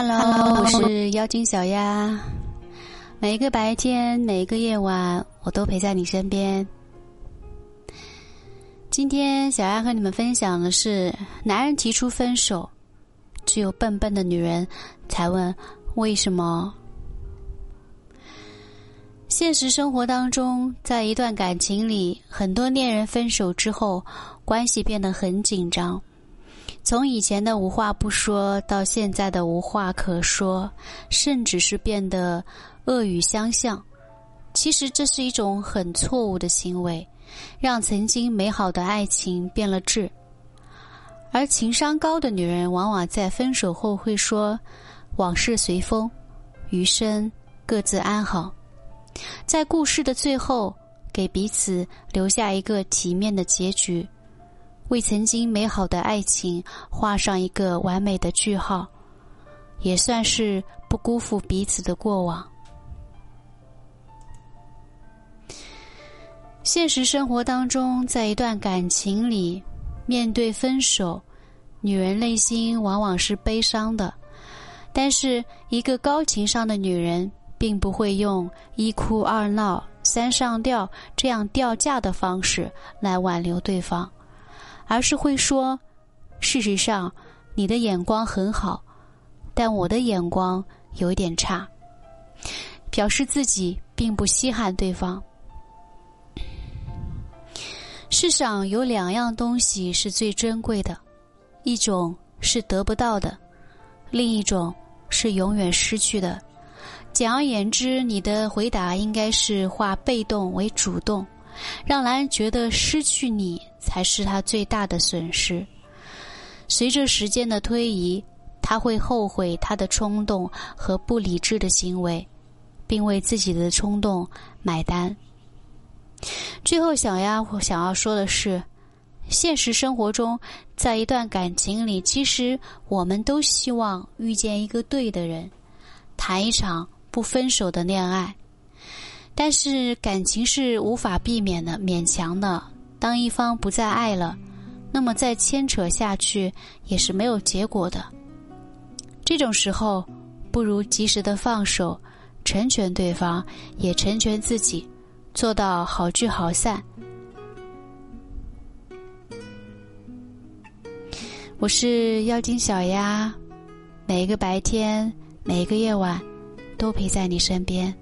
Hello，我是妖精小丫。每一个白天，每一个夜晚，我都陪在你身边。今天，小鸭和你们分享的是：男人提出分手，只有笨笨的女人才问为什么。现实生活当中，在一段感情里，很多恋人分手之后，关系变得很紧张。从以前的无话不说，到现在的无话可说，甚至是变得恶语相向。其实这是一种很错误的行为，让曾经美好的爱情变了质。而情商高的女人，往往在分手后会说：“往事随风，余生各自安好。”在故事的最后，给彼此留下一个体面的结局。为曾经美好的爱情画上一个完美的句号，也算是不辜负彼此的过往。现实生活当中，在一段感情里，面对分手，女人内心往往是悲伤的。但是，一个高情商的女人，并不会用一哭二闹三上吊这样掉价的方式来挽留对方。而是会说：“事实上，你的眼光很好，但我的眼光有点差。”表示自己并不稀罕对方。世上有两样东西是最珍贵的，一种是得不到的，另一种是永远失去的。简而言之，你的回答应该是化被动为主动。让男人觉得失去你才是他最大的损失。随着时间的推移，他会后悔他的冲动和不理智的行为，并为自己的冲动买单。最后，小丫想要说的是：现实生活中，在一段感情里，其实我们都希望遇见一个对的人，谈一场不分手的恋爱。但是感情是无法避免的、勉强的。当一方不再爱了，那么再牵扯下去也是没有结果的。这种时候，不如及时的放手，成全对方，也成全自己，做到好聚好散。我是妖精小鸭，每一个白天，每一个夜晚，都陪在你身边。